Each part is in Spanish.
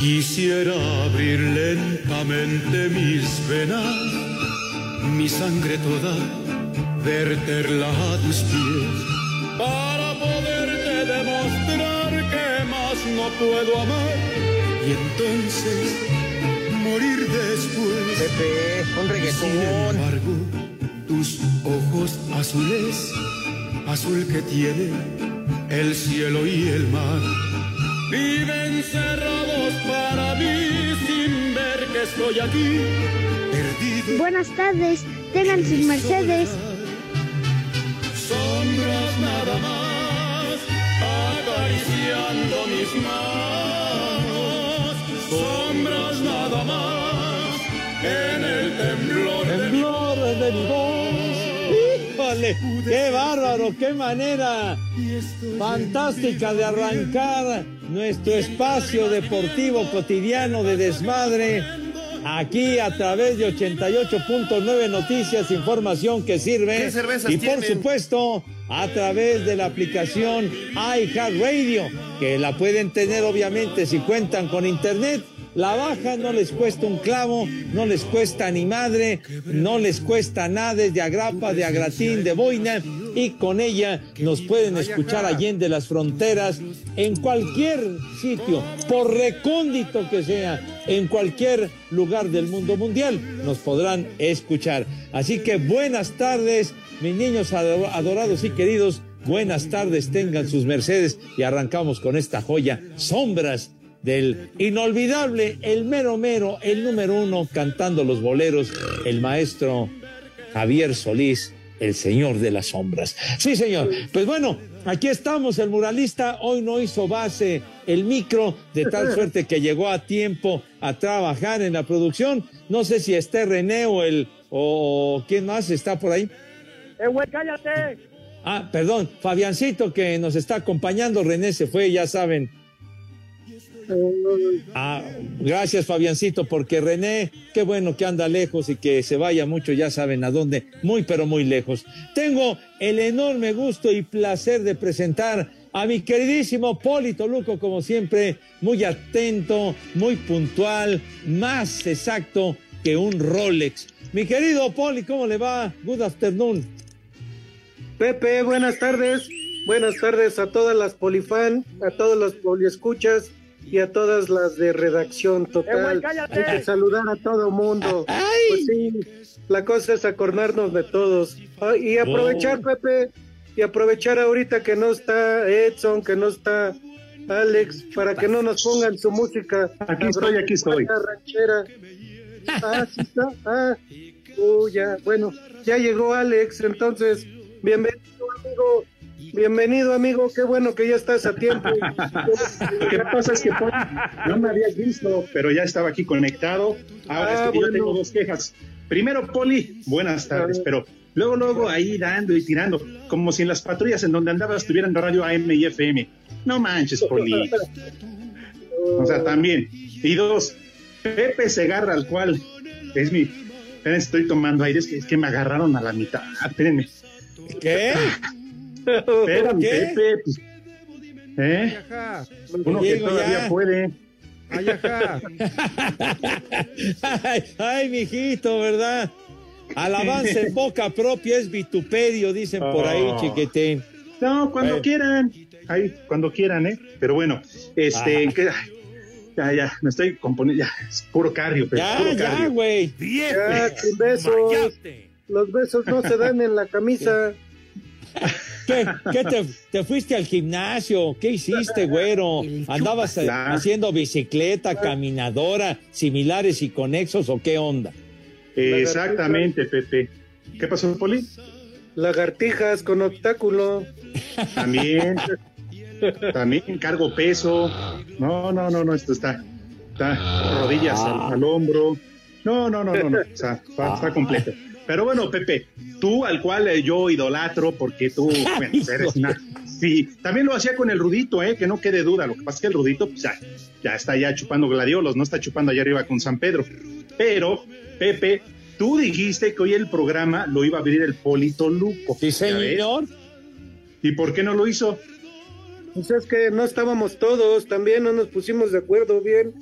Quisiera abrir lentamente mis venas, mi sangre toda, verterla a tus pies, para poderte demostrar que más no puedo amar y entonces morir después. Pepe, un Sin reggaetón. embargo, tus ojos azules, azul que tiene el cielo y el mar, viven cerrados para mí sin ver que estoy aquí, perdido. Buenas tardes, tengan sus mercedes. Sombras nada más, acariciando mis manos. Sombras nada más, en el temblor Temblor de mi voz. ¡Qué bárbaro! ¡Qué manera fantástica de arrancar nuestro espacio deportivo cotidiano de desmadre! Aquí a través de 88.9 Noticias, información que sirve. ¿Qué cervezas y por tienen? supuesto, a través de la aplicación iHeartRadio, que la pueden tener obviamente si cuentan con internet. La bajan, no les cuesta un clavo, no les cuesta ni madre, no les cuesta nada, de agrapa, de agratín, de boina, y con ella nos pueden escuchar allende las fronteras, en cualquier sitio, por recóndito que sea, en cualquier lugar del mundo mundial, nos podrán escuchar. Así que buenas tardes, mis niños ado- adorados y queridos, buenas tardes, tengan sus mercedes, y arrancamos con esta joya, Sombras del inolvidable, el mero mero, el número uno cantando los boleros, el maestro Javier Solís, el señor de las sombras. Sí, señor. Pues bueno, aquí estamos, el muralista hoy no hizo base el micro, de tal suerte que llegó a tiempo a trabajar en la producción. No sé si esté René o el o quién más está por ahí. ¡Eh, güey, cállate! Ah, perdón, Fabiancito que nos está acompañando, René se fue, ya saben. Ah, gracias Fabiancito, porque René, qué bueno que anda lejos y que se vaya mucho, ya saben a dónde, muy pero muy lejos. Tengo el enorme gusto y placer de presentar a mi queridísimo Polito Luco, como siempre, muy atento, muy puntual, más exacto que un Rolex. Mi querido Poli, ¿cómo le va? Good afternoon. Pepe, buenas tardes. Buenas tardes a todas las polifan, a todos los poliescuchas y a todas las de redacción total. Hay que saludar a todo mundo. Pues sí, la cosa es acordarnos de todos. Ah, y aprovechar, Oh. Pepe, y aprovechar ahorita que no está Edson, que no está Alex, para que no nos pongan su música. Aquí estoy, aquí estoy. Ranchera. Ah, sí está. Ah, uh, ya, bueno, ya llegó Alex, entonces, bienvenido, amigo. Bienvenido, amigo. Qué bueno que ya estás a tiempo. Lo que pasa es que Poli, no me habías visto, pero ya estaba aquí conectado. Ahora Ah, es que yo bueno. tengo dos quejas. Primero, Poli, buenas tardes, Ah. pero luego, luego ahí dando y tirando, como si en las patrullas en donde andabas estuvieran de radio AM y FM. No manches, Poli. O sea, también. Y dos, Pepe Segarra, al cual es mi. Esperen, estoy tomando aire, es que, es que me agarraron a la mitad. Espérenme. ¿Qué? Espérame, ¿Qué? Pepe. pues, ¿Eh? Uno que todavía ya. puede. ay, ay, mijito, ¿verdad? Alabanza en boca propia es vituperio, dicen por ahí, Oh. chiquitín. No, cuando Bueno. quieran. Ahí, cuando quieran, ¿eh? Pero bueno, este, Ah. que- ay, ya, ya, me estoy componiendo, ya, es puro cardio, pero Ya, puro ya, güey. Ya, sin besos. Los besos no se dan en la camisa. ¿Qué, qué te, te fuiste al gimnasio? ¿Qué hiciste, güero? ¿Andabas eh, Chupasla. haciendo bicicleta, caminadora, similares y conexos o qué onda? Exactamente, Pepe. ¿Qué pasó, Poli? Lagartijas con obstáculo. También. También cargo peso. No, no, no, no, esto está, está rodillas al, hombro. No, no, no, no, no, está, está, completo. Pero bueno, Pepe, tú al cual eh, yo idolatro porque tú bueno, eres una... Sí, también lo hacía con el Rudito, ¿eh? que no quede duda. Lo que pasa es que el Rudito pues, ya, ya está ya chupando gladiolos, no está chupando allá arriba con San Pedro. Pero, Pepe, tú dijiste que hoy el programa lo iba a abrir el Polito Luco. Sí, señor. ¿Y por qué no lo hizo? Pues es que no estábamos todos, también no nos pusimos de acuerdo bien.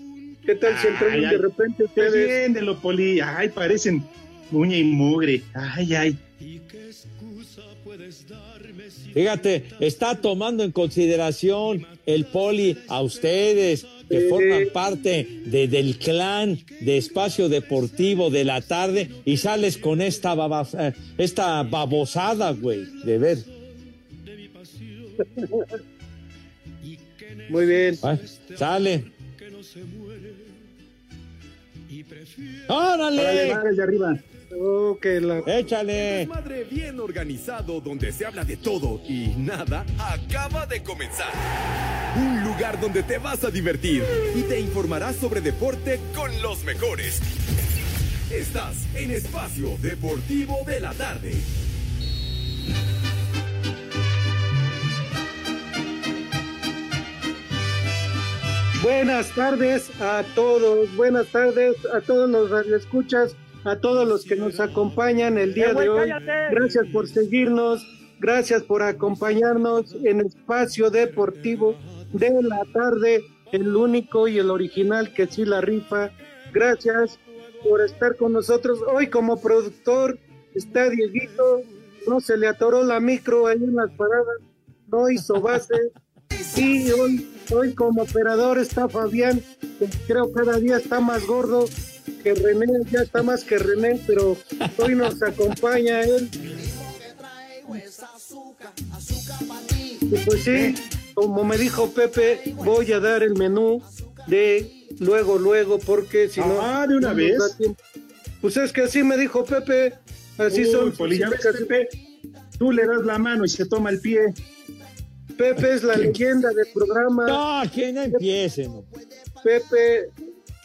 ¿Qué tal si entraron de repente ustedes? de lo Poli. Ay, parecen uña y mugre. Ay, ay. Fíjate, está tomando en consideración el poli a ustedes que forman parte de, del clan de espacio deportivo de la tarde y sales con esta, eh, esta babosada, güey, de ver. Muy bien. sale. ¡Órale! de arriba. Oh, la... Échale. Madre bien organizado donde se habla de todo y nada acaba de comenzar. Un lugar donde te vas a divertir y te informarás sobre deporte con los mejores. Estás en Espacio Deportivo de la Tarde. Buenas tardes a todos, buenas tardes a todos los escuchas, a todos los que nos acompañan el día de hoy. Gracias por seguirnos, gracias por acompañarnos en Espacio Deportivo de la Tarde, el único y el original que sí la rifa. Gracias por estar con nosotros. Hoy como productor está Dieguito, no se le atoró la micro ahí en las paradas, no hizo base. Y hoy, hoy como operador está Fabián, que creo cada día está más gordo que René, ya está más que René, pero hoy nos acompaña él. Y pues sí, como me dijo Pepe, voy a dar el menú de luego, luego, porque si no... Ah, de una vez. Pues es que así me dijo Pepe, así son. Pepe, tú le das la mano y se toma el pie. Pepe es la leyenda del programa. No, que no empiecen. Pepe.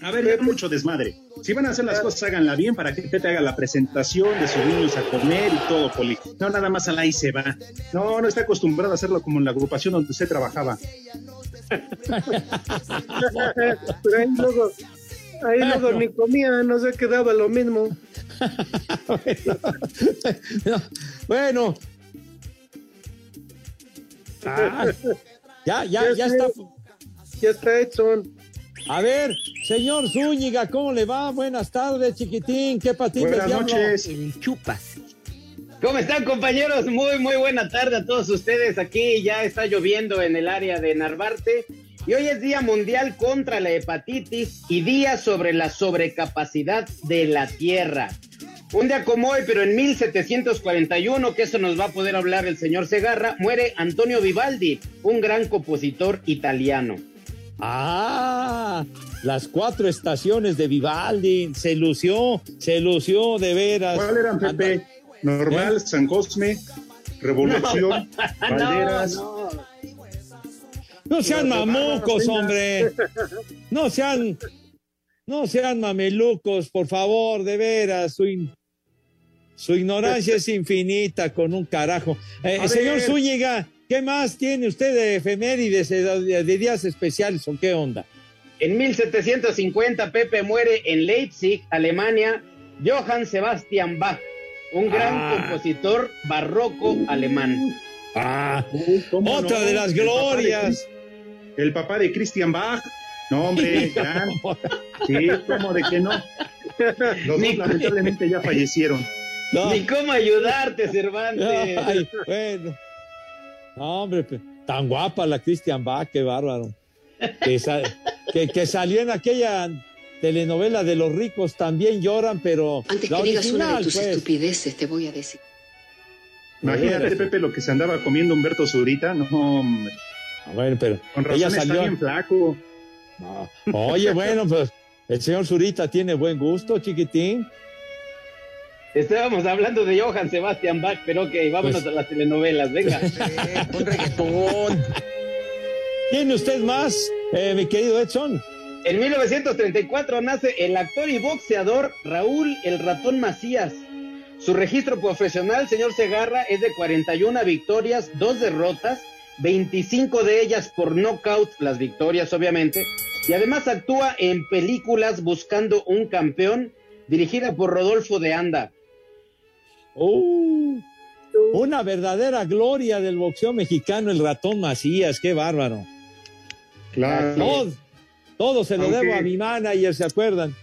A ver, Pepe. mucho desmadre. Si van a hacer las cosas, háganla bien para que te haga la presentación de sus niños a comer y todo, Poli. No, nada más a la y se va. No, no está acostumbrado a hacerlo como en la agrupación donde usted trabajaba. Pero ahí luego, ahí luego ni comía, no se quedaba lo mismo. bueno, Ah, ya, ya, ya, está. Ya está Edson. A ver, señor Zúñiga, ¿cómo le va? Buenas tardes, chiquitín. ¿Qué patín Buenas noches. chupas. ¿Cómo están, compañeros? Muy, muy buena tarde a todos ustedes. Aquí ya está lloviendo en el área de Narvarte. Y hoy es Día Mundial contra la Hepatitis y Día sobre la Sobrecapacidad de la Tierra. Un día como hoy, pero en 1741, que eso nos va a poder hablar el señor Segarra, muere Antonio Vivaldi, un gran compositor italiano. Ah, las cuatro estaciones de Vivaldi, se lució, se lució de veras. ¿Cuál eran, Pepe? Normal, ¿Eh? San Cosme, Revolución, Valderas. No, no sean mamucos, hombre. No sean, no sean mamelucos, por favor, de veras. Su ignorancia es infinita con un carajo. Eh, señor Zúñiga, ¿qué más tiene usted de efemérides, de, de días especiales o qué onda? En 1750 Pepe muere en Leipzig, Alemania, Johann Sebastian Bach, un gran ah. compositor barroco alemán. Ah, otra de las glorias. El papá de Christian Bach. No, hombre, gran. Sí, ¿cómo de que no? Los dos lamentablemente ya fallecieron. Ni cómo ayudarte, Cervantes. Ay, bueno. No, hombre, tan guapa la Christian Bach, qué bárbaro. Que, que, salió en aquella telenovela de los ricos también lloran, pero. Antes que digas una de tus pues. estupideces, te voy a decir. Imagínate, Pepe, lo que se andaba comiendo Humberto Zurita. No, hombre. Bueno, pero. Con razón ella salió. Está bien flaco. Oye, bueno, pues el señor Zurita tiene buen gusto, chiquitín. Estábamos hablando de Johann Sebastian Bach, pero ok, vámonos pues- a las telenovelas, venga. un reggaetón. ¿Tiene usted más, eh, mi querido Edson? En 1934 nace el actor y boxeador Raúl El Ratón Macías. Su registro profesional, señor Segarra, es de 41 victorias, dos derrotas, 25 de ellas por nocaut, las victorias obviamente, y además actúa en películas Buscando un campeón, dirigida por Rodolfo de Anda. Uh, una verdadera gloria del boxeo mexicano, el ratón Macías, qué bárbaro. Claro. Todo, se lo debo a mi manager, ¿se acuerdan?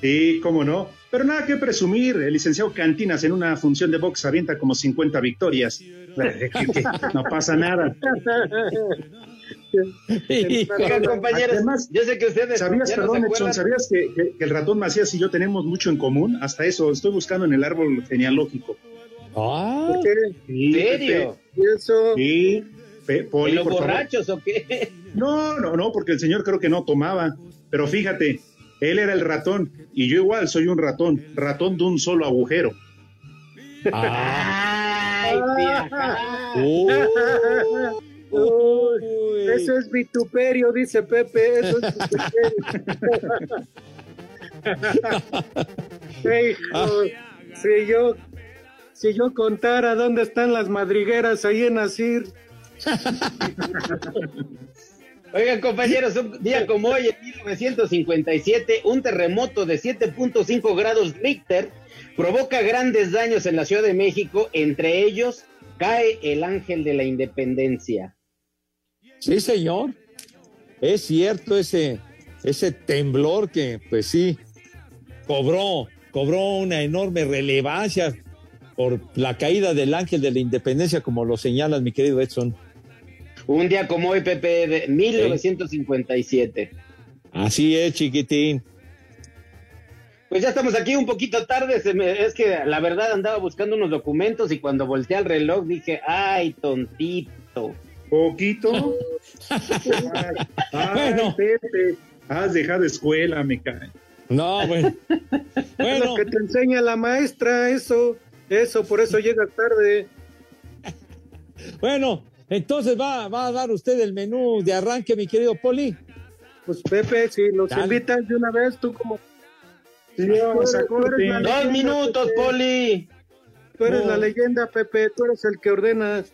Sí, cómo no. Pero nada que presumir, el licenciado Cantinas en una función de box avienta como 50 victorias. No pasa nada. Compañeros, yo sé que ustedes. ¿Sabías, perdón, ¿sabías que, el ratón Macías y yo tenemos mucho en común? Hasta eso, estoy buscando en el árbol genealógico. Ah, ¿En serio? eso? Sí. ¿Los borrachos o qué? No, no, no, porque el señor creo que no tomaba. Pero fíjate, él era el ratón y yo igual soy un ratón, ratón de un solo agujero. Ay, eso es vituperio, dice Pepe, eso es vituperio. si yo si yo contara dónde están las madrigueras ahí en Asir. Oigan, compañeros, un día como hoy, en 1957, un terremoto de 7.5 grados Richter provoca grandes daños en la Ciudad de México. Entre ellos, cae el ángel de la independencia. Sí, señor. Es cierto ese, ese temblor que, pues sí, cobró, cobró una enorme relevancia por la caída del ángel de la independencia, como lo señalas, mi querido Edson. Un día como hoy, Pepe, de 1957. Así es, chiquitín. Pues ya estamos aquí un poquito tarde, es que la verdad andaba buscando unos documentos y cuando volteé al reloj dije, ay, tontito. ¿Poquito? bueno. Pepe, has dejado escuela, me cae. No, bueno. bueno. Lo que te enseña la maestra, eso, eso, por eso llega tarde. Bueno, entonces va, va a dar usted el menú de arranque, mi querido Poli. Pues Pepe, si nos invitas de una vez, tú como... Dos minutos, Poli. Tú eres la leyenda, Pepe, tú eres el que ordenas.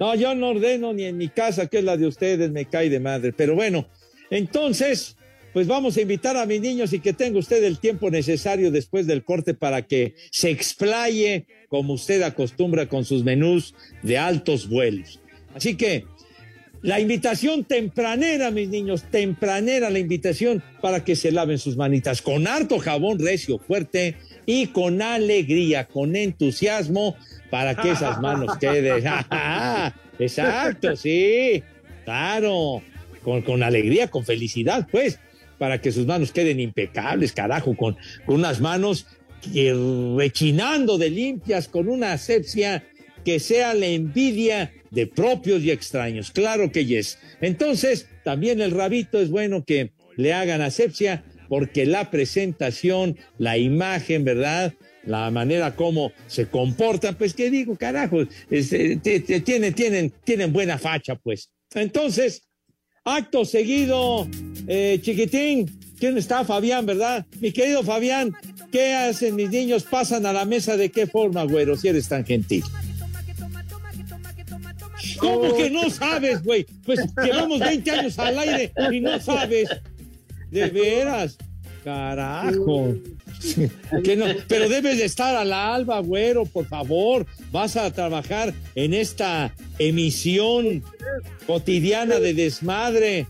No, yo no ordeno ni en mi casa, que es la de ustedes, me cae de madre. Pero bueno, entonces, pues vamos a invitar a mis niños y que tenga usted el tiempo necesario después del corte para que se explaye como usted acostumbra con sus menús de altos vuelos. Así que la invitación tempranera, mis niños, tempranera la invitación para que se laven sus manitas con harto jabón recio, fuerte y con alegría, con entusiasmo, para que esas manos queden. Exacto, sí, claro, con, con, alegría, con felicidad, pues, para que sus manos queden impecables, carajo, con, con unas manos rechinando de limpias, con una asepsia que sea la envidia de propios y extraños. Claro que yes. Entonces, también el rabito es bueno que le hagan asepsia porque la presentación, la imagen, ¿verdad? La manera como se comportan, pues qué digo, carajo, eh, tienen, tienen, tienen buena facha, pues. Entonces, acto seguido, eh, chiquitín, ¿quién está? Fabián, ¿verdad? Mi querido Fabián, ¿qué hacen mis niños? ¿Pasan a la mesa de qué forma, güero, si eres tan gentil? ¿Cómo que no sabes, güey? Pues llevamos 20 años al aire y no sabes. De veras. Carajo. pero debes de estar a la alba, güero, por favor. Vas a trabajar en esta emisión cotidiana de desmadre.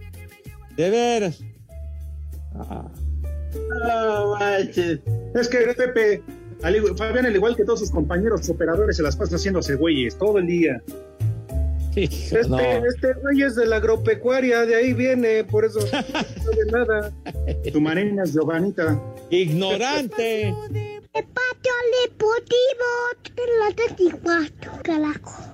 De veras. Ah. es que Pepe, Fabián, al igual que todos sus compañeros operadores, se las pasan haciéndose güeyes todo el día. Este, este güey es de la agropecuaria, de ahí viene, por eso no sabe nada. Tu marina es Giovanita. Ignorante. El patio deportivo, la carajo.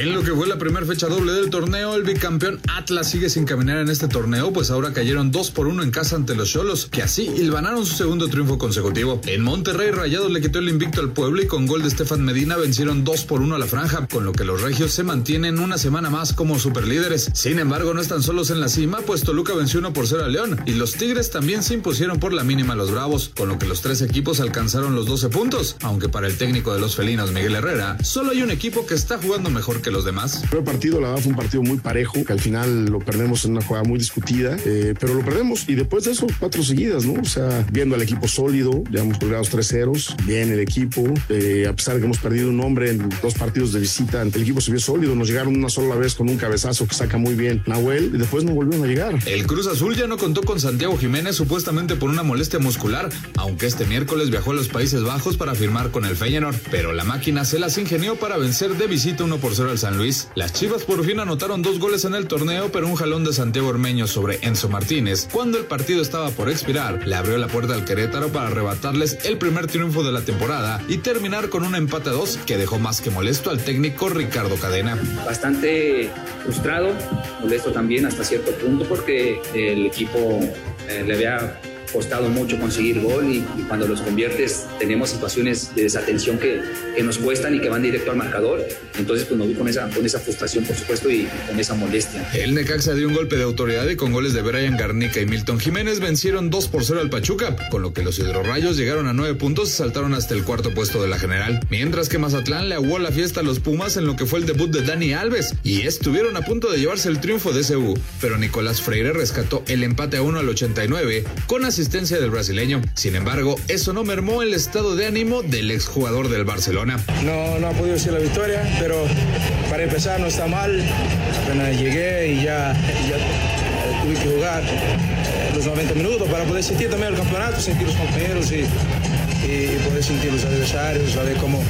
En lo que fue la primera fecha doble del torneo, el bicampeón Atlas sigue sin caminar en este torneo, pues ahora cayeron 2 por 1 en casa ante los Cholos, que así hilvanaron su segundo triunfo consecutivo. En Monterrey, Rayados le quitó el invicto al pueblo y con gol de Estefan Medina vencieron 2 por 1 a la franja, con lo que los regios se mantienen una semana más como superlíderes. Sin embargo, no están solos en la cima, pues Toluca venció 1 por 0 a León y los Tigres también se impusieron por la mínima a los Bravos, con lo que los tres equipos alcanzaron los 12 puntos, aunque para el técnico de los felinos, Miguel Herrera, solo hay un equipo que está jugando mejor que los demás. El partido, la verdad, fue un partido muy parejo, que al final lo perdemos en una jugada muy discutida, eh, pero lo perdemos y después de eso, cuatro seguidas, ¿no? O sea, viendo al equipo sólido, ya hemos colgado tres ceros, bien el equipo, eh, a pesar de que hemos perdido un hombre en dos partidos de visita, el equipo se vio sólido, nos llegaron una sola vez con un cabezazo que saca muy bien Nahuel y después no volvieron a llegar. El Cruz Azul ya no contó con Santiago Jiménez supuestamente por una molestia muscular, aunque este miércoles viajó a los Países Bajos para firmar con el Feyenoord, pero la máquina se las ingenió para vencer de visita 1 por 0 al San Luis. Las Chivas por fin anotaron dos goles en el torneo, pero un jalón de Santiago Ormeño sobre Enzo Martínez, cuando el partido estaba por expirar, le abrió la puerta al Querétaro para arrebatarles el primer triunfo de la temporada y terminar con un empate a dos que dejó más que molesto al técnico Ricardo Cadena. Bastante frustrado, molesto también hasta cierto punto porque el equipo eh, le había costado mucho conseguir gol y, cuando los conviertes tenemos situaciones de desatención que, que, nos cuestan y que van directo al marcador. Entonces pues nos vi con esa, con esa frustración por supuesto y con esa molestia. El Necaxa dio un golpe de autoridad y con goles de Brian Garnica y Milton Jiménez vencieron 2 por 0 al Pachuca, con lo que los hidrorrayos llegaron a 9 puntos y saltaron hasta el cuarto puesto de la general. Mientras que Mazatlán le aguó la fiesta a los Pumas en lo que fue el debut de Dani Alves y estuvieron a punto de llevarse el triunfo de CU, pero Nicolás Freire rescató el empate a 1 al 89 con asistencia asistencia del brasileño. Sin embargo, eso no mermó el estado de ánimo del exjugador del Barcelona. No, no ha podido ser la victoria, pero para empezar no está mal. Apenas llegué y ya, ya tuve que jugar eh, los 90 minutos para poder sentir también el campeonato, sentir los compañeros y, y poder sentir los adversarios, saber cómo,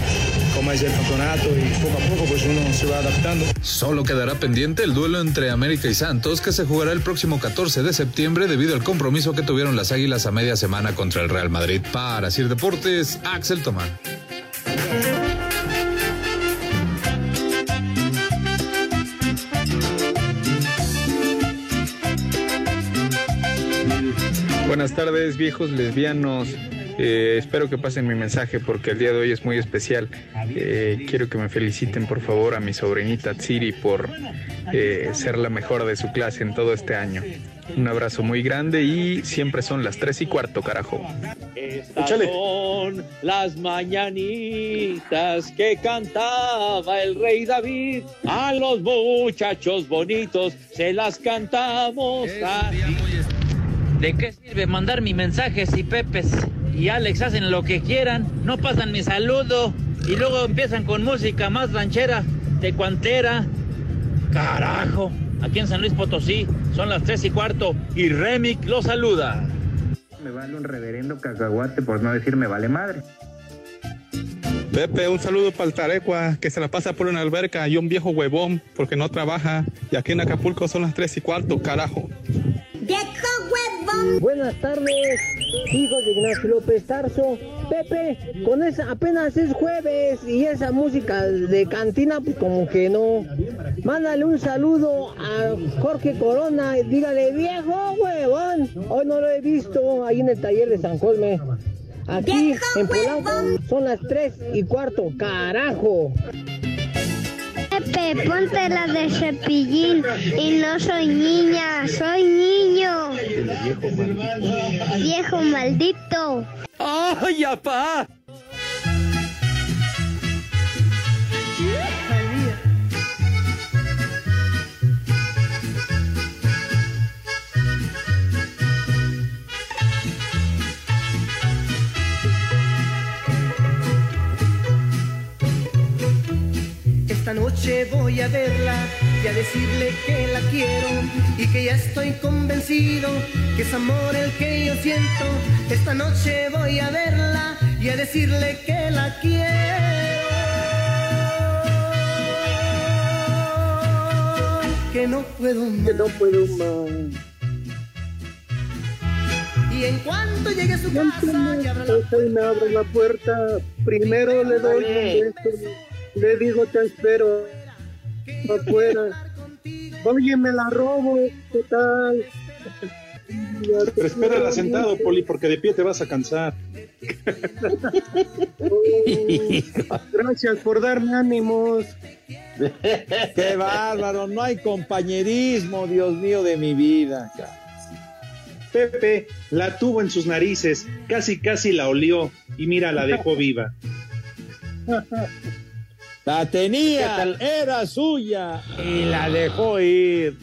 cómo es el campeonato y poco a poco pues uno se va adaptando. Solo quedará pendiente el duelo entre América y Santos que se jugará el próximo 14 de septiembre debido al compromiso que tuvieron las Águilas a media semana contra el Real Madrid. Para Sir Deportes, Axel Tomán. Buenas tardes, viejos lesbianos. Eh, espero que pasen mi mensaje porque el día de hoy es muy especial. Eh, quiero que me feliciten por favor a mi sobrinita Tsiri por eh, ser la mejor de su clase en todo este año. Un abrazo muy grande y siempre son las tres y cuarto, carajo. Estas son las mañanitas que cantaba el rey David. A los muchachos bonitos se las cantamos. ¿De qué sirve mandar mi mensaje si Pepes y Alex hacen lo que quieran, no pasan mi saludo y luego empiezan con música más ranchera, de cuantera. Carajo, aquí en San Luis Potosí son las tres y cuarto y Remic lo saluda. Me vale un reverendo cacahuate por no decir me vale madre. Pepe, un saludo para el Tarecua, que se la pasa por una alberca y un viejo huevón porque no trabaja. Y aquí en Acapulco son las tres y cuarto, carajo. ¡Viejo! Buenas tardes, hijos de Ignacio López Tarso. Pepe, con esa apenas es jueves y esa música de cantina, pues como que no. Mándale un saludo a Jorge Corona, dígale, viejo huevón. Hoy no lo he visto ahí en el taller de San Cosme. Aquí en Polanco son las tres y cuarto, carajo. Pepe, ponte la de cepillín y no soy niña, soy niño. Viejo maldito. ¡Ay, apá! Esta noche voy a verla y a decirle que la quiero y que ya estoy convencido que es amor el que yo siento. Esta noche voy a verla y a decirle que la quiero. Que no puedo más. Que no puedo más. Y en cuanto llegue a su casa y abra la puerta, me abre la puerta, primero le doy un beso, le digo te espero afuera. Oye, me la robo, ¿qué tal? Pero espérala sentado, Poli, porque de pie te vas a cansar. gracias por darme ánimos. Qué bárbaro, no hay compañerismo, Dios mío de mi vida. Pepe la tuvo en sus narices, casi casi la olió y mira, la dejó viva. La tenía, era suya y la dejó ir.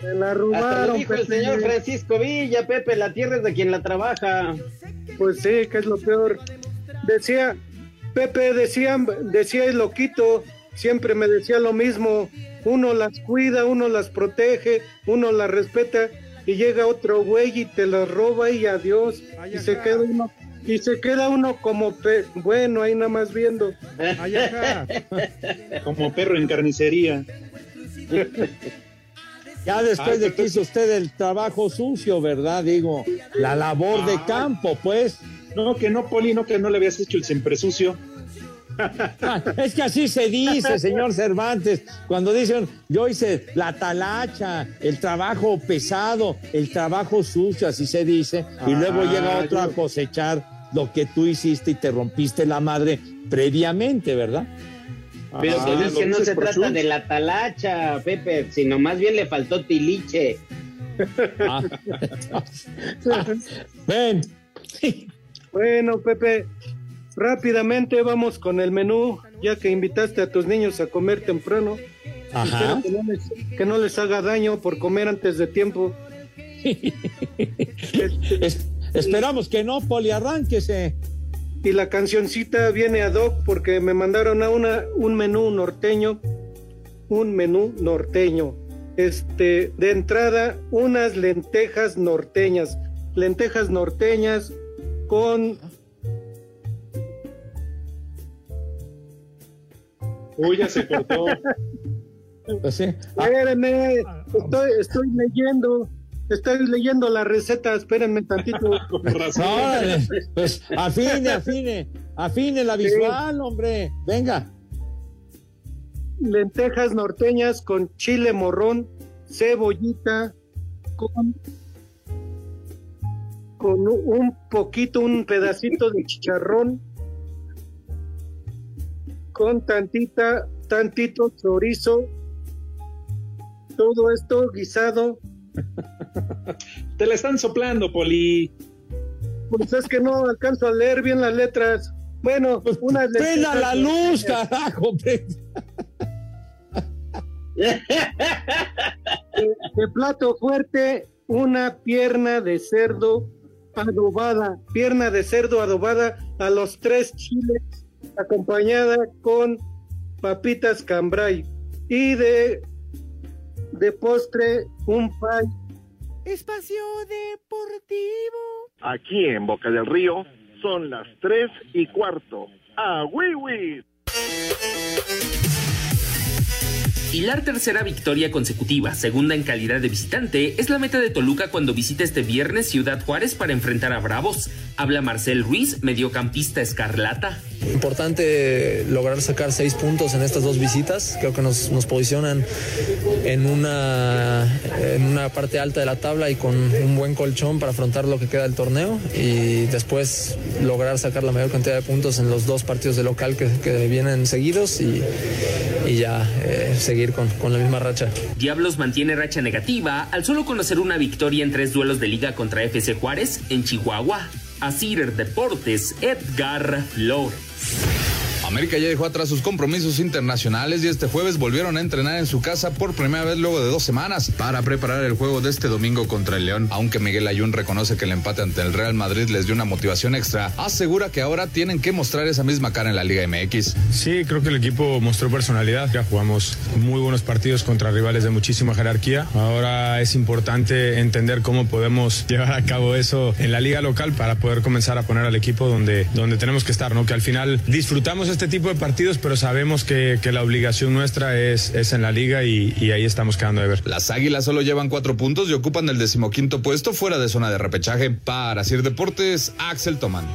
Se la robaron. dijo el señor Francisco Villa, Pepe, la tierra es de quien la trabaja. Pues sí, que es lo peor. Decía, Pepe decía, decía el loquito, siempre me decía lo mismo. Uno las cuida, uno las protege, uno las respeta y llega otro güey y te las roba y adiós. y se queda uno y se queda uno como bueno ahí nada más viendo. como perro en carnicería. Ya después de que hizo usted el trabajo sucio, ¿verdad? Digo, la labor de campo, pues. No, que no, Poli, no, que no le habías hecho el siempre sucio. Ah, es que así se dice, señor Cervantes, cuando dicen yo hice la talacha, el trabajo pesado, el trabajo sucio, así se dice, y luego llega ah, otro a cosechar lo que tú hiciste y te rompiste la madre previamente, ¿verdad? Pero ah, es que no se trata de la talacha, Pepe, sino más bien le faltó tiliche. Ah, ven. Bueno, Pepe, rápidamente vamos con el menú, ya que invitaste a tus niños a comer temprano. Ajá. Que no, les, que no, les, haga daño por comer antes de tiempo. esperamos que no, Poli, arránquese y la cancioncita viene ad hoc porque me mandaron a una un menú norteño, un menú norteño. Este, de entrada unas lentejas norteñas, lentejas norteñas con Uy, ya se cortó. Pues sí. Espérenme, estoy, estoy leyendo. Estoy leyendo la receta, espérenme tantito. no, pues afine, afine, afine la visual, hombre. Venga. Lentejas norteñas con chile morrón, cebollita, con, con un poquito, un pedacito de chicharrón, con tantita, tantito chorizo, todo esto guisado te la están soplando, Poli. Pues es que no alcanzo a leer bien las letras. Bueno, pues una Prenda la luz, carajo. De, de, plato fuerte, una pierna de cerdo adobada, pierna de cerdo adobada a los tres chiles, acompañada con papitas cambray. Y de de postre un pay. Espacio Deportivo. Aquí en Boca del Río son las tres y cuarto. ¡A Wiwi! La tercera victoria consecutiva, segunda en calidad de visitante, es la meta de Toluca cuando visita este viernes Ciudad Juárez para enfrentar a Bravos. Habla Marcel Ruiz, mediocampista escarlata. Importante lograr sacar seis puntos en estas dos visitas. Creo que nos, posicionan en una, en una parte alta de la tabla y con un buen colchón para afrontar lo que queda del torneo y después lograr sacar la mayor cantidad de puntos en los dos partidos de local que, vienen seguidos y, y ya eh, seguir con, la misma racha. Diablos mantiene racha negativa al solo conocer una victoria en tres duelos de liga contra FC Juárez en Chihuahua. Asir Deportes, Edgar Flores. América ya dejó atrás sus compromisos internacionales y este jueves volvieron a entrenar en su casa por primera vez luego de dos semanas para preparar el juego de este domingo contra el León. Aunque Miguel Ayun reconoce que el empate ante el Real Madrid les dio una motivación extra, asegura que ahora tienen que mostrar esa misma cara en la Liga MX. Sí, creo que el equipo mostró personalidad. Ya jugamos muy buenos partidos contra rivales de muchísima jerarquía. Ahora es importante entender cómo podemos llevar a cabo eso en la liga local para poder comenzar a poner al equipo donde, donde tenemos que estar, ¿no? Que al final disfrutamos este tipo de partidos, pero sabemos que, la obligación nuestra es, es en la liga y, y, ahí estamos quedando de ver. Las Águilas solo llevan cuatro puntos y ocupan el decimoquinto puesto fuera de zona de repechaje. Para Sir Deportes, Axel Tomán.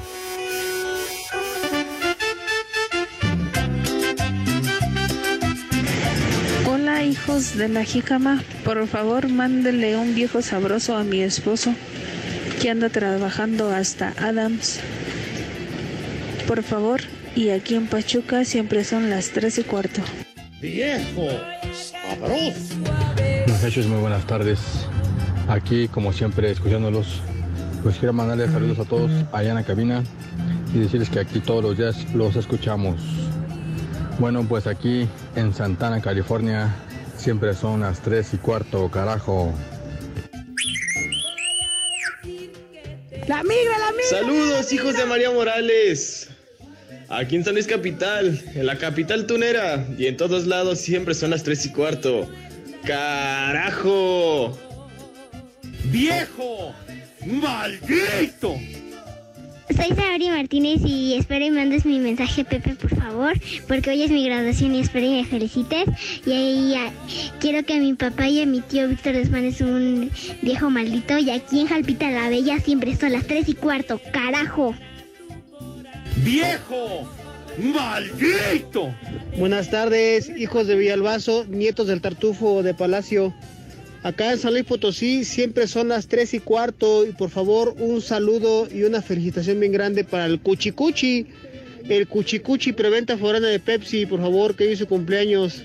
hijos de la jícama, por favor mándele un viejo sabroso a mi esposo que anda trabajando hasta Adams. Por favor, y aquí en Pachuca siempre son las tres y cuarto. Viejo, sabroso. Muchachos, muy buenas tardes. Aquí, como siempre, escuchándolos. Pues quiero mandarles saludos a todos allá en la cabina y decirles que aquí todos los días los escuchamos. Bueno, pues aquí en Santana, California, siempre son las 3 y cuarto, carajo. La migra, la migra. Saludos, hijos de María Morales. Aquí en San Luis Capital, en la capital tunera. Y en todos lados siempre son las 3 y cuarto. ¡Carajo! ¡Viejo! ¡Maldito! Soy Sabri Martínez y espero y mandes mi mensaje, Pepe, por favor, porque hoy es mi graduación y espero y me felicites. Y ahí ah, quiero que a mi papá y a mi tío Víctor les mandes un viejo maldito. Y aquí en Jalpita la Bella siempre son las 3 y cuarto, carajo. ¡Viejo! ¡Maldito! Buenas tardes, hijos de Villalbazo, nietos del Tartufo de Palacio. Acá en San Luis Potosí siempre son las 3 y cuarto y por favor un saludo y una felicitación bien grande para el Cuchicuchi, el Cuchicuchi preventa forana de Pepsi, por favor, que hoy su cumpleaños.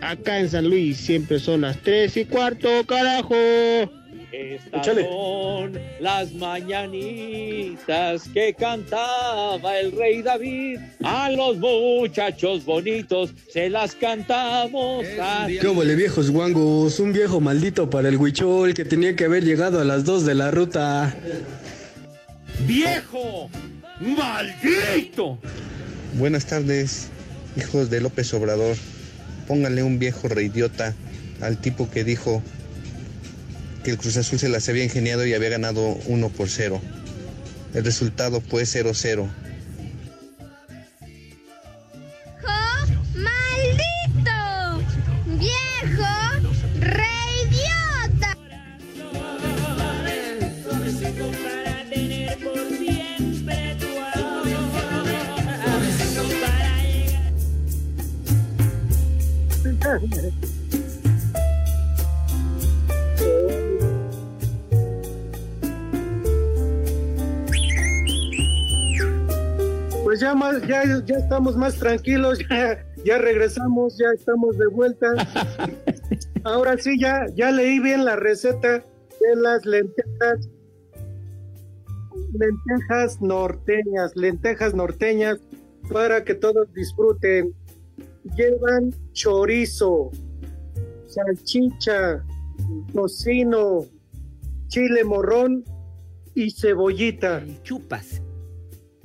Acá en San Luis siempre son las 3 y cuarto, carajo. Estas son las mañanitas que cantaba el rey David. A los muchachos bonitos se las cantamos. A... ¿Qué huele viejos guangos? Un viejo maldito para el huichol que tenía que haber llegado a las 2 de la ruta. ¡Viejo! ¡Maldito! Buenas tardes, hijos de López Obrador. Pónganle un viejo reidiota al tipo que dijo que el Cruz Azul se las había ingeniado y había ganado 1 por 0. El resultado fue 0-0. Ya más, ya, ya estamos más tranquilos, ya, ya regresamos, ya estamos de vuelta. Ahora sí, ya, ya leí bien la receta de las lentejas, lentejas norteñas, lentejas norteñas, para que todos disfruten. Llevan chorizo, salchicha, tocino, chile morrón y cebollita. Chupas.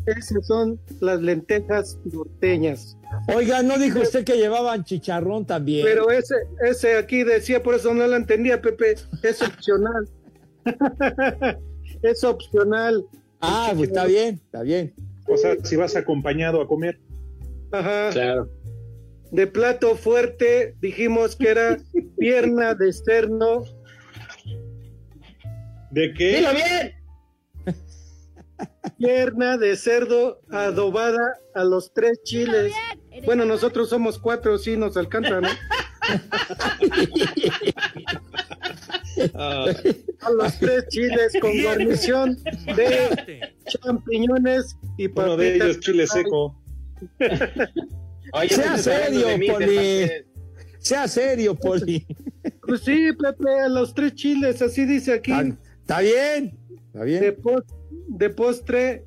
Esas son las lentejas norteñas. Oiga, ¿no dijo usted que llevaban chicharrón también? Pero ese, ese aquí decía, por eso no lo entendía, Pepe, es opcional. es opcional. Ah, pues está bien, está bien. O sea, si vas acompañado a comer. Ajá. Claro. De plato fuerte dijimos que era pierna de cerdo. ¿De qué? ¡Dilo bien! Pierna de cerdo adobada a los tres chiles. Bueno, nosotros somos cuatro, sí nos alcanza, ¿no? A los tres chiles con guarnición de champiñones y uno de papitas. ellos chile seco. Sea serio, mí, Poli. Sea serio, Poli. Pues sí, Pepe, a los tres chiles, así dice aquí. Está bien, está De, bien. de postre,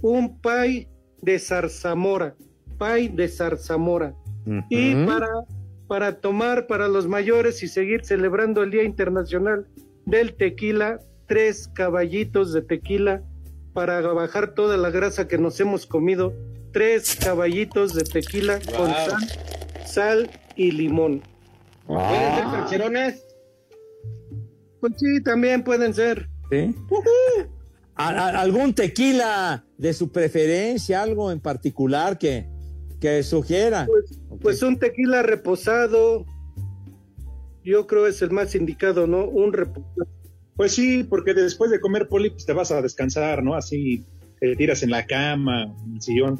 un pay de zarzamora. Pay de zarzamora. Y para, para tomar para los mayores y seguir celebrando el Día Internacional del Tequila, tres caballitos de tequila para bajar toda la grasa que nos hemos comido. Tres caballitos de tequila con sal, sal y limón. ¿Pueden ser percherones? Pues sí, también pueden ser. ¿Sí? ¿A- a- ¿Algún tequila de su preferencia, algo en particular que, que sugiera? Pues un tequila reposado, yo creo es el más indicado, ¿no? Un reposado. Pues sí, porque después de comer poli, pues te vas a descansar, ¿no? Así te tiras en la cama, en el sillón.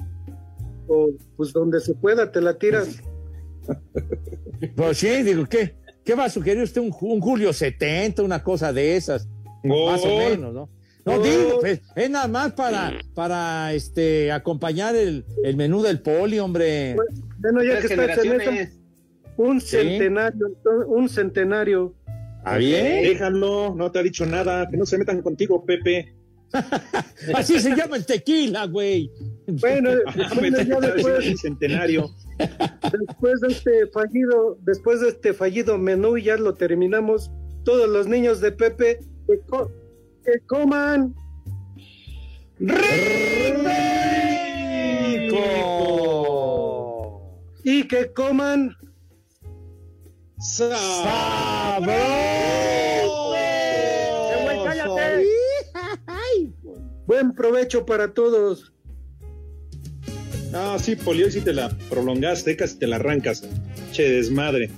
o pues donde se pueda te la tiras. Pues sí, digo, ¿qué, qué va a sugerir usted? Un, un Julio 70, una cosa de esas. Más o menos, ¿no? No digo, pues, es nada más para, para este acompañar el, el menú del poli, hombre. Bueno, ya que eso, un centenario, un centenario. ¿Ah, bien? Déjalo, no te ha dicho nada, que no se metan contigo, Pepe. Así se llama el tequila, güey. Bueno, bueno, ya después, centenario. Después de este fallido, después de este fallido menú, ya lo terminamos. Todos los niños de Pepe que, co- que coman y que coman Buen provecho para todos. Ah, sí, Poli, hoy sí te la prolongaste, casi te la arrancas. Che, desmadre.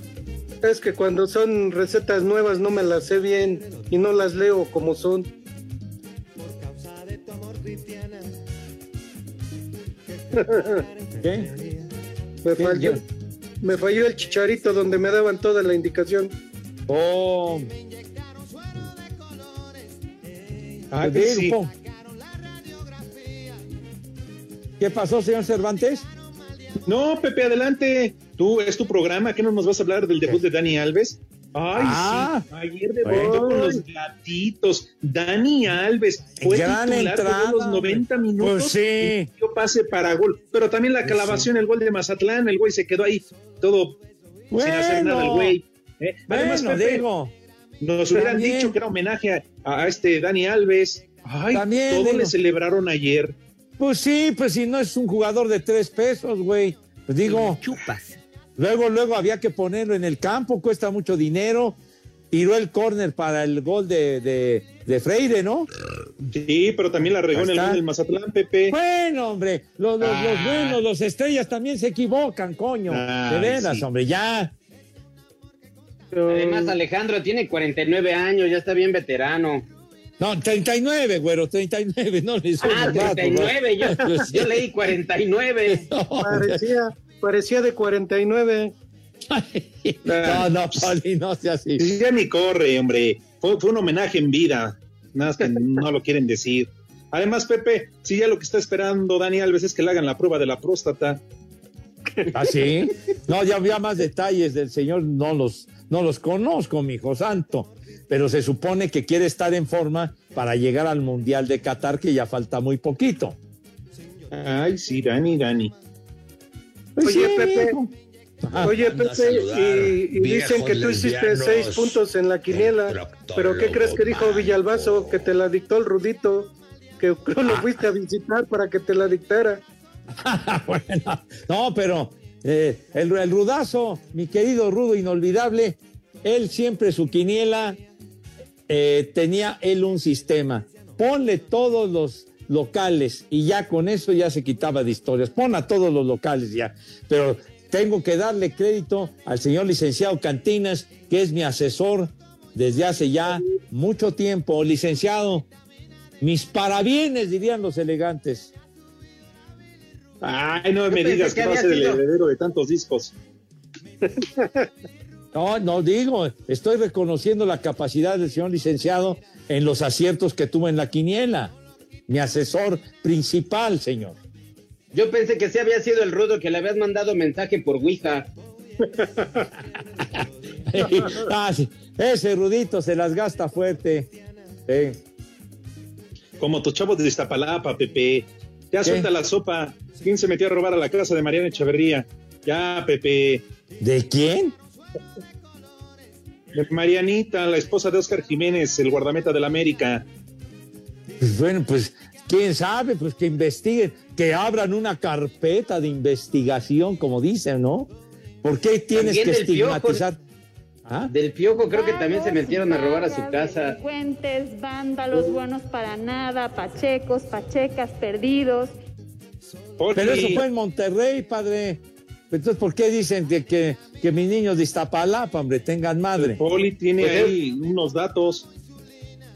Es que cuando son recetas nuevas no me las sé bien y no las leo como son. ¿Qué? Me falló, me falló el chicharito donde me daban toda la indicación. Oh. Ah, Te sí. ¿Qué pasó, señor Cervantes? No, Pepe, adelante. Tú, es tu programa. ¿Qué no nos vas a hablar del debut de Dani Alves? Ay, Ah. sí. Ayer debutó con los gatitos. Dani Alves fue Gran titular entrada, los 90 minutos. Pues sí. y dio pase para gol. Pero también la calabación, el gol de Mazatlán. El güey se quedó ahí todo sin hacer nada, el güey. ¿eh? Además, Bueno, Pepe, digo. nos hubieran También. dicho que era homenaje a, a este Dani Alves. Ay, También, todo digo. le celebraron ayer. Pues sí, pues si no es un jugador de tres pesos, güey. Pues digo. Chupas. Luego, luego había que ponerlo en el campo, cuesta mucho dinero. Tiró el córner para el gol de, de, de Freire, ¿no? Sí, pero también la regó en el Mazatlán, Pepe. Bueno, hombre, los, los, los Ah. buenos, los estrellas también se equivocan, coño. de veras, sí. hombre, ya. Además, Alejandro tiene 49 años, ya está bien veterano. No, 39, güero, 39, no le Ah, el rato, 39, yo, ¿no? yo leí 49. Parecía, parecía de 49. No, no, Poli, no sea así. Sí, Ya ni corre, hombre. Fue, fue un homenaje en vida. Nada más que no lo quieren decir. Además, Pepe, si ya lo que está esperando Dani Alves es que le hagan la prueba de la próstata. ¿Ah, sí? No, ya había más detalles del señor, no los, no los conozco, mi hijo santo. Pero se supone que quiere estar en forma para llegar al Mundial de Qatar, que ya falta muy poquito. Ay, sí, Dani, Dani. Pues Oye, sí, Pepe. hijo. Oye, Pepe, y, dicen que tú hiciste seis puntos en la quiniela. Pero ¿qué crees que dijo. Villalbazo? Que te la dictó el Rudito. Que creo lo fuiste a visitar para que te la dictara. Bueno, no, pero eh, el, el rudazo, mi querido rudo inolvidable, él siempre su quiniela eh, tenía él un sistema. Ponle todos los locales y ya con eso ya se quitaba de historias. Pon a todos los locales ya. Pero tengo que darle crédito al señor licenciado Cantinas, que es mi asesor desde hace ya mucho tiempo. Licenciado, mis parabienes, dirían los elegantes. Ay, no me digas que que va a ser el heredero de tantos discos. No, no digo, estoy reconociendo la capacidad del señor licenciado en los aciertos que tuvo en la quiniela. Mi asesor principal, señor. Yo pensé que sí había sido el rudo que le habías mandado mensaje por Ouija. Ah, sí, ese rudito se las gasta fuerte. Sí. Como tus chavos de Iztapalapa, Pepe. Ya ¿Qué? suelta la sopa. ¿Quién se metió a robar a la casa de Mariana Echeverría? Ya, Pepe. ¿De quién? De Marianita, la esposa de Oscar Jiménez, el guardameta del América. Pues bueno, pues quién sabe, pues que investiguen, que abran una carpeta de investigación, como dicen, ¿no? ¿Por qué tienes También que estigmatizar? ¿Ah? Del piojo creo que también se metieron a robar a su casa. Delincuentes, vándalos, buenos para nada, pachecos, pachecas, perdidos. Pero eso fue en Monterrey, padre. Entonces, ¿por qué dicen que, que, que mis niños de Iztapalapa, hombre, tengan madre? Poli tiene Pues ahí unos datos.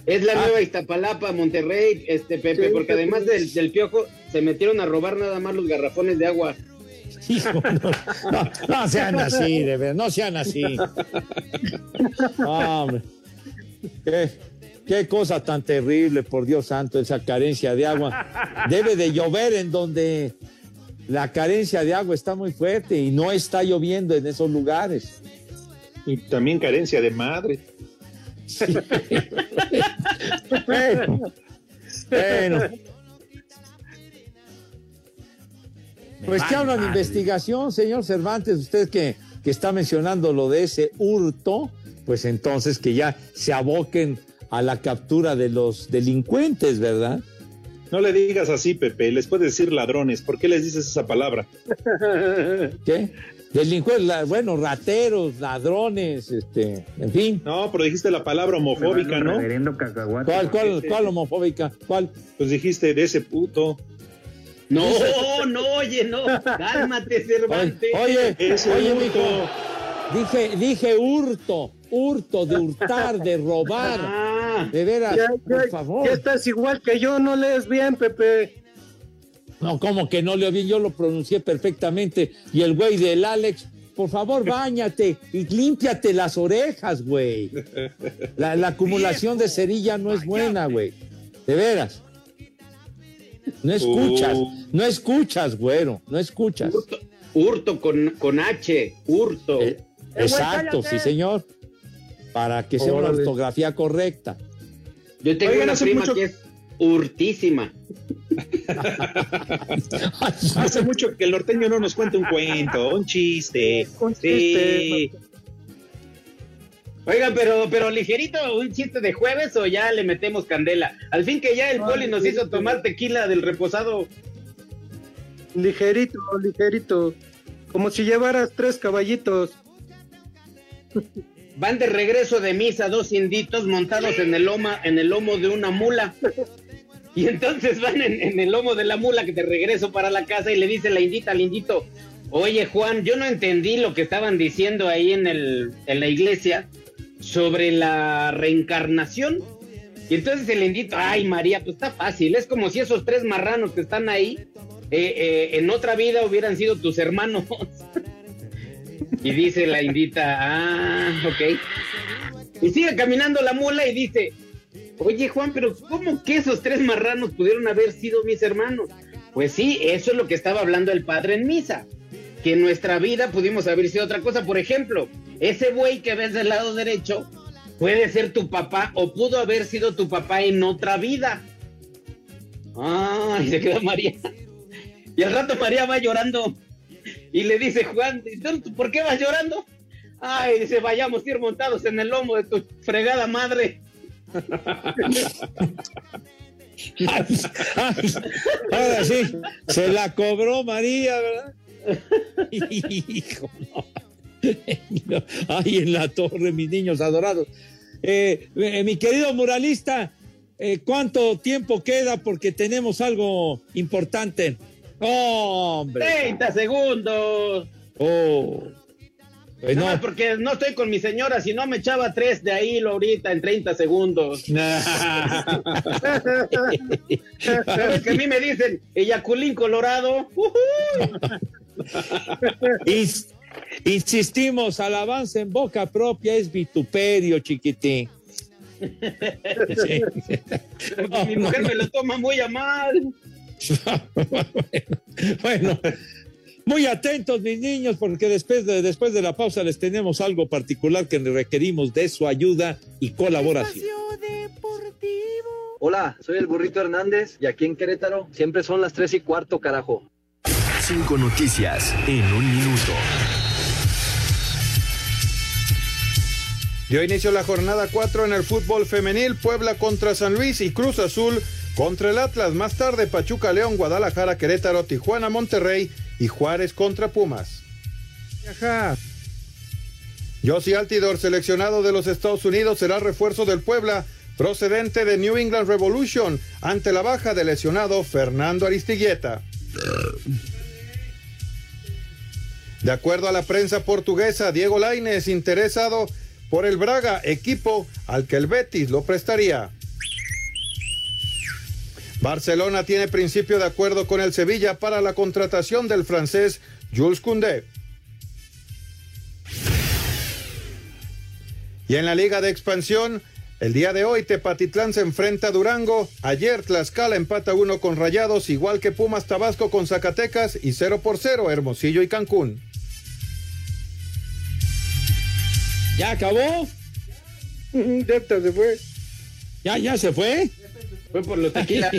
Es la Ah. nueva Iztapalapa, Monterrey, este Pepe, Sí, porque Pepe. además del, del piojo se metieron a robar nada más los garrafones de agua. no, sean así, de verdad, no sean así. Hombre, qué, qué cosa tan terrible, por Dios santo, esa carencia de agua. Debe de llover en donde la carencia de agua está muy fuerte y no está lloviendo en esos lugares. Y también carencia de madre. bueno, bueno. Pues que hablan de investigación, señor Cervantes, usted que, que está mencionando lo de ese hurto, pues entonces que ya se aboquen a la captura de los delincuentes, ¿verdad? No le digas así, Pepe, les puedes decir ladrones, ¿por qué les dices esa palabra? ¿Qué? Delincuentes, bueno, rateros, ladrones, este, en fin. No, pero dijiste la palabra homofóbica, ¿no? ¿Cuál, cuál, cuál homofóbica? ¿Cuál? Pues dijiste de ese puto. No, no, oye, no. Cálmate, Cervantes. Oye, oye, mijo. Dije, dije hurto, hurto, de hurtar, de robar. Ah. de veras, por favor. Ya estás igual que yo, no lees bien, Pepe. No, como que no leo bien, yo lo pronuncié perfectamente. Y el güey del Alex, por favor, bañate y límpiate las orejas, güey. La, la acumulación de cerilla no es buena, güey. De veras. No escuchas, Uh. no escuchas, güero, no escuchas. Hurto, hurto con, con H, hurto. Eh, exacto, sí, señor. Para que sea una ortografía correcta. Yo tengo Oigan, una prima mucho- que es hurtísima. Hace mucho que el norteño no nos cuenta un cuento, un chiste. Sí. Oigan, pero, pero ligerito, un chiste de jueves o ya le metemos candela. Al fin que ya el poli nos hizo tomar tequila del reposado. Ligerito, ligerito. Como si llevaras tres caballitos. Van de regreso de misa dos inditos montados en el loma, en el lomo de una mula. Y entonces van en, en el lomo de la mula que de regreso para la casa y le dice la indita al indito, oye Juan, yo no entendí lo que estaban diciendo ahí en, el, en la iglesia sobre la reencarnación. Y entonces el indito, ay María, pues está fácil, es como si esos tres marranos que están ahí eh, eh, en otra vida hubieran sido tus hermanos. Y dice la indita, ah, ok. Y sigue caminando la mula y dice, oye Juan, pero ¿cómo que esos tres marranos pudieron haber sido mis hermanos? Pues sí, eso es lo que estaba hablando el padre en misa. Que en nuestra vida pudimos haber sido otra cosa. Por ejemplo, ese buey que ves del lado derecho puede ser tu papá o pudo haber sido tu papá en otra vida. Ah, y se queda María. Y al rato María va llorando y le dice Juan, "¿Tú ¿por qué vas llorando? Ay, dice, vayamos a ir montados en el lomo de tu fregada madre. Ahora sí, se la cobró María, ¿verdad? Hijo, no. Ay, en la torre, mis niños adorados. Eh, eh, mi querido muralista, eh, ¿cuánto tiempo queda? Porque tenemos algo importante. ¡Hombre! 30 segundos. Oh. Pues no, no. porque no estoy con mi señora, si no me echaba tres de ahí lo ahorita en 30 segundos. ¿Sabes que a mí me dicen eyaculín colorado? Ins- insistimos, alabanza en boca propia es vituperio, chiquitín. Sí. mi mujer me lo toma muy a mal. bueno, muy atentos mis niños porque después de, después de la pausa les tenemos algo particular que requerimos de su ayuda y colaboración. Hola, soy el burrito Hernández y aquí en Querétaro siempre son las tres y cuarto, carajo. Cinco noticias en un minuto. Dio inicio la jornada 4 en el fútbol femenil, Puebla contra San Luis y Cruz Azul contra el Atlas. Más tarde, Pachuca, León, Guadalajara, Querétaro, Tijuana, Monterrey y Juárez contra Pumas. Josie Altidor, seleccionado de los Estados Unidos, será refuerzo del Puebla, procedente de New England Revolution, ante la baja del lesionado Fernando Aristigueta. De acuerdo a la prensa portuguesa, Diego Lainez interesado por el Braga, equipo al que el Betis lo prestaría. Barcelona tiene principio de acuerdo con el Sevilla para la contratación del francés Jules Koundé. Y en la Liga de Expansión, el día de hoy Tepatitlán se enfrenta a Durango. Ayer Tlaxcala empata uno con Rayados, igual que Pumas Tabasco con Zacatecas y 0 por 0 Hermosillo y Cancún. ¿Ya acabó? Ya se fue. ¿Ya, ya se fue? Fue por los tequilas.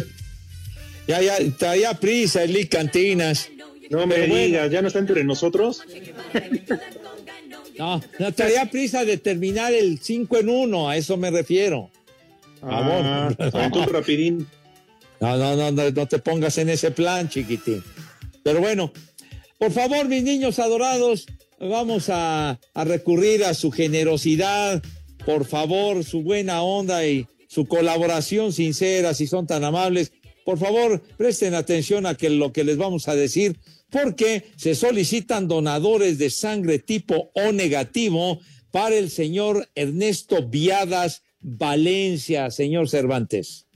ya, ya, traía prisa, Eli Cantinas. No me digas, ¿ya no está entre nosotros? No, no traía prisa de terminar el 5 en 1, a eso me refiero. Ah, rapidín. No, no, no, no, no te pongas en ese plan, chiquitín. Pero bueno, por favor, mis niños adorados, vamos a, recurrir a su generosidad, por favor, su buena onda y su colaboración sincera, si son tan amables. Por favor, presten atención a que lo que les vamos a decir, porque se solicitan donadores de sangre tipo O negativo para el señor Ernesto Viadas Valencia, señor Cervantes.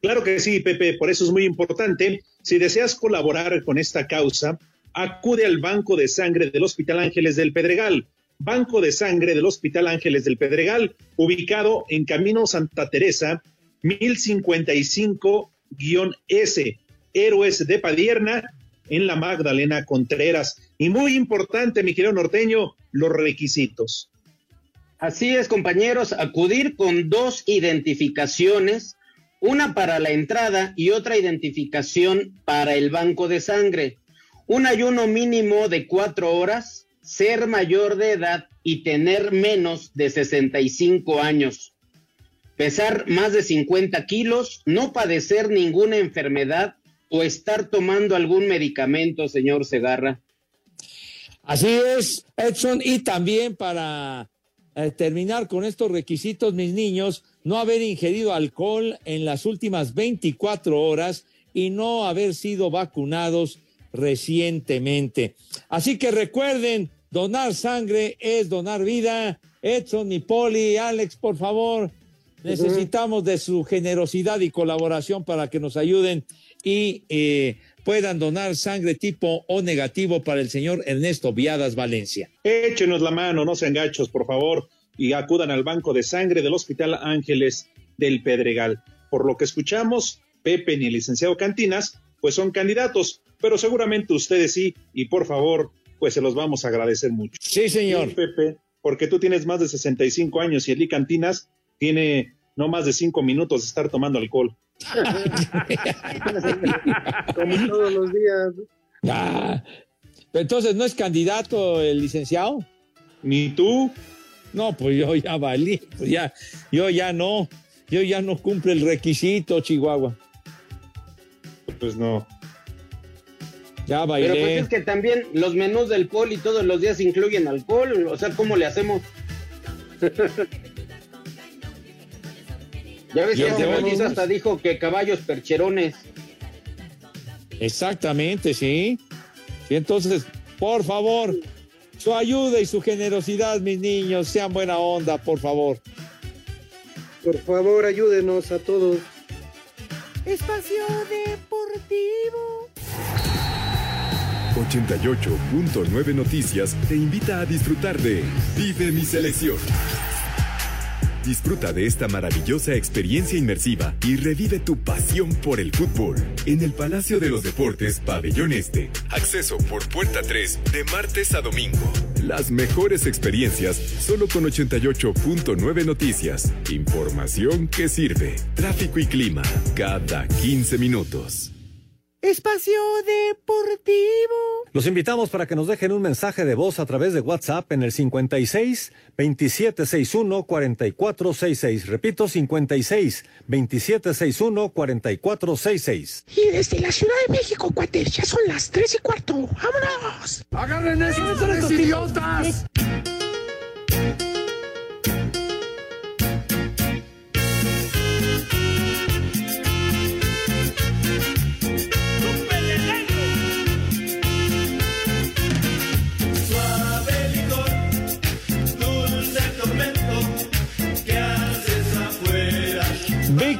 Claro que sí, Pepe, por eso es muy importante. Si deseas colaborar con esta causa, acude al Banco de Sangre del Hospital Ángeles del Pedregal. Banco de Sangre del Hospital Ángeles del Pedregal, ubicado en Camino Santa Teresa, 1055-S, Héroes de Padierna, en la Magdalena Contreras. Y muy importante, mi querido norteño, los requisitos. Así es, compañeros, acudir con dos identificaciones, una para la entrada y otra identificación para el banco de sangre. Un ayuno mínimo de cuatro horas, ser mayor de edad y tener menos de 65 años. Pesar más de 50 kilos, no padecer ninguna enfermedad o estar tomando algún medicamento, señor Segarra. Así es, Edson, y también para eh, terminar con estos requisitos, mis niños, no haber ingerido alcohol en las últimas 24 horas y no haber sido vacunados recientemente. Así que recuerden, donar sangre es donar vida. Edson, mi poli, Alex, por favor, necesitamos de su generosidad y colaboración para que nos ayuden y eh, puedan donar sangre tipo O negativo para el señor Ernesto Viadas Valencia. Échenos la mano, no sean gachos, por favor, y acudan al banco de sangre del Hospital Ángeles del Pedregal. Por lo que escuchamos, Pepe ni el licenciado Cantinas, pues son candidatos, pero seguramente ustedes sí, y por favor, pues se los vamos a agradecer mucho. Sí, señor. Pepe, porque tú tienes más de 65 años y Eli Cantinas tiene no más de cinco minutos de estar tomando alcohol. Como todos los días. Ah, entonces, ¿no es candidato el licenciado? Ni tú. No, pues yo ya valí. Pues ya, yo ya no. Yo ya no cumple el requisito, Chihuahua. Pues no. Ya bailé. Pero pues es que también los menús del poli todos los días incluyen alcohol. O sea, ¿cómo le hacemos? Ya ves que ese hasta dijo que caballos percherones. Exactamente, sí. Y entonces, por favor, su ayuda y su generosidad, mis niños, sean buena onda, por favor. Por favor, ayúdenos a todos. Espacio Deportivo. 88.9 Noticias te invita a disfrutar de Vive mi selección. Disfruta de esta maravillosa experiencia inmersiva y revive tu pasión por el fútbol en el Palacio de los Deportes Pabellón Este. Acceso por puerta 3 de martes a domingo. Las mejores experiencias solo con 88.9 noticias. Información que sirve. Tráfico y clima cada 15 minutos. Espacio Deportivo. Los invitamos para que nos dejen un mensaje de voz a través de WhatsApp en el 56 2761 4466. Repito, 56 2761 4466. Y desde la Ciudad de México, cuates, ya son las tres y cuarto. ¡Vámonos! ¡Agarren esos tres idiotas! Suave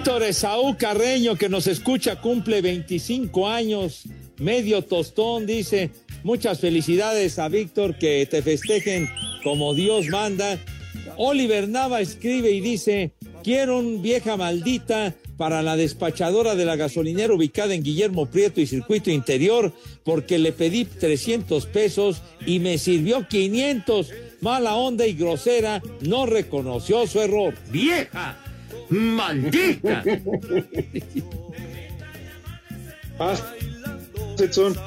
Víctor Esaú Carreño, que nos escucha, cumple 25 años, medio tostón, dice, Muchas felicidades a Víctor, que te festejen como Dios manda. Oliver Nava escribe y dice, quiero un vieja maldita para la despachadora de la gasolinera ubicada en Guillermo Prieto y Circuito Interior, porque le pedí 300 pesos y me sirvió 500. Mala onda y grosera, no reconoció su error. ¡Vieja! ¡Maldita!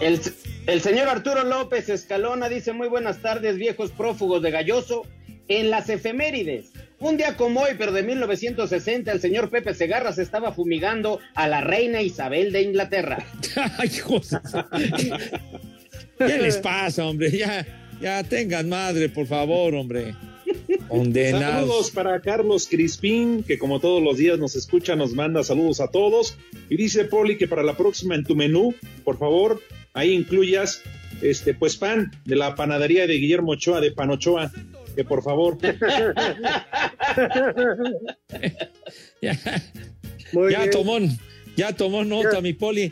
El, el señor Arturo López Escalona dice muy buenas tardes, viejos prófugos de Galloso. En las efemérides, un día como hoy, pero de 1960, el señor Pepe Segarra se estaba fumigando a la reina Isabel de Inglaterra. Ay, José. ¿Qué les pasa, hombre? Ya, ya tengan madre, por favor, hombre. Condenados. Saludos para Carlos Crispín, que como todos los días nos escucha, nos manda saludos a todos. Y dice Poli que para la próxima en tu menú, por favor, ahí incluyas este pues pan de la panadería de Guillermo Ochoa de Panochoa, que por favor. ya, ya ya tomó nota, Ya. mi poli.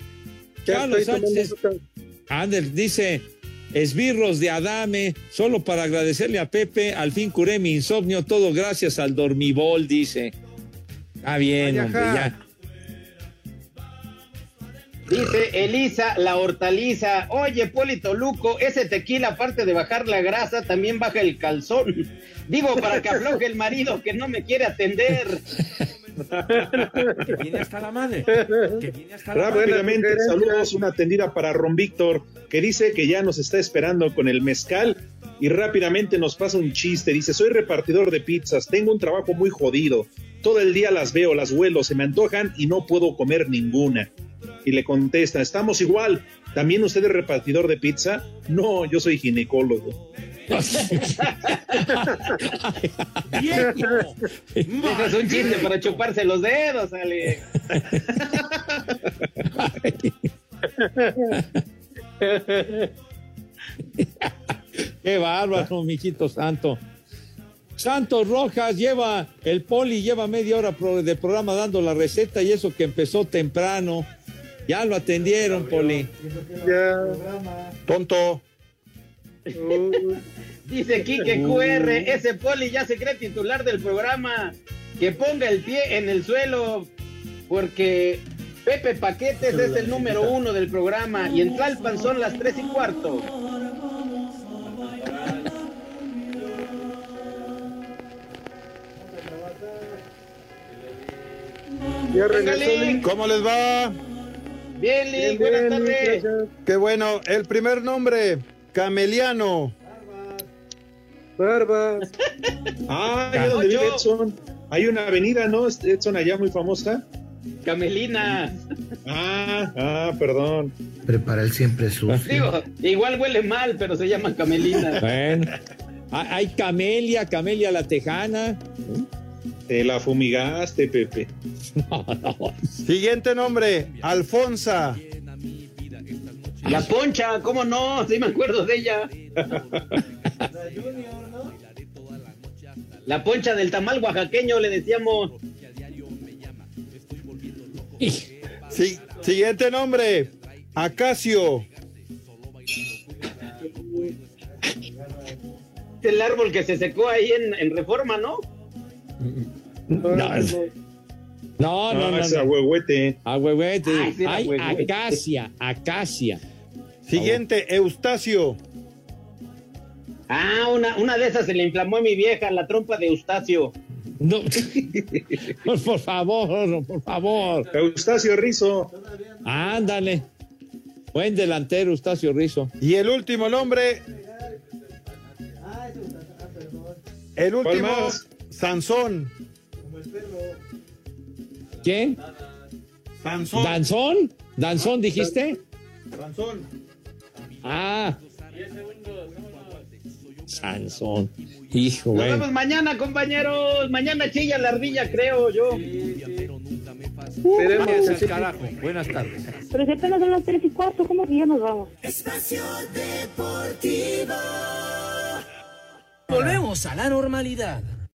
Ya Carlos Sánchez. Ander dice, esbirros de Adame, solo para agradecerle a Pepe, al fin curé mi insomnio, todo gracias al dormibol, dice. Ah, bien, Ay, hombre, ya. Dice Elisa la hortaliza, oye Polito Luco, ese tequila aparte de bajar la grasa también baja el calzón. Digo, para que afloje el marido que no me quiere atender. Que viene hasta la madre. Que viene hasta la madre. Rápidamente, saludos, una atendida para Ron Víctor, que dice que ya nos está esperando con el mezcal y rápidamente nos pasa un chiste. Dice, soy repartidor de pizzas, tengo un trabajo muy jodido. Todo el día las veo, las huelo, se me antojan y no puedo comer ninguna. Y le contesta, estamos igual. ¿También usted es repartidor de pizza? No, yo soy ginecólogo. ¡Viejo! Es un chiste para chuparse los dedos, Ale. Qué bárbaro, mijito santo. Santos Rojas lleva, el poli lleva media hora de programa dando la receta y eso que empezó temprano. Ya lo atendieron, poli. Ya. Tonto. Dice Quique QR, ese poli ya se cree titular del programa. Que ponga el pie en el suelo, porque Pepe Paquetes es el número uno del programa y en Tlalpan son las tres y cuarto. Ya regresó. ¿Cómo les va? Bien, Link, Bien, buenas tardes. Qué bueno. El primer nombre, Cameliano. Barba. Ah, allá donde vive Edson. Hay una avenida, ¿no? Edson allá muy famosa. Camelina. Ah, ah, perdón. Prepara el siempre sucio. Digo, igual huele mal, pero se llama Camelina. Bueno. Hay Camelia, Camelia la Tejana. Te la fumigaste, Pepe. Siguiente nombre, Alfonsa. La Poncha, ¿cómo no? Sí me acuerdo de ella. La Poncha del tamal oaxaqueño, le decíamos. Sí, siguiente nombre, Acacio. El árbol que se secó ahí en, en Reforma, ¿no? No, no, no, no. Ah, ese no. ahuehuete. Ahuehuete. Ay, sí, ahuehuete. acacia, acacia. Siguiente, Eustacio. Ah, una, una de esas se le inflamó a mi vieja, la trompa de Eustacio. No. por, favor, por favor. Eustacio Rizo. Ándale. Buen delantero, Eustacio Rizo. Y el último nombre. El ¿Cuál último? Sansón. ¿Quién? Sansón. ¿Danzón? ¿Danzón dijiste? Sansón. Ah. Sansón. Hijo, Nos güey. vemos mañana, compañeros. Mañana chilla la ardilla, creo yo. Al sí. carajo. Buenas tardes. Pero si apenas son las tres y cuarto, ¿cómo que ya nos vamos? Espacio Deportivo. Volvemos a la normalidad.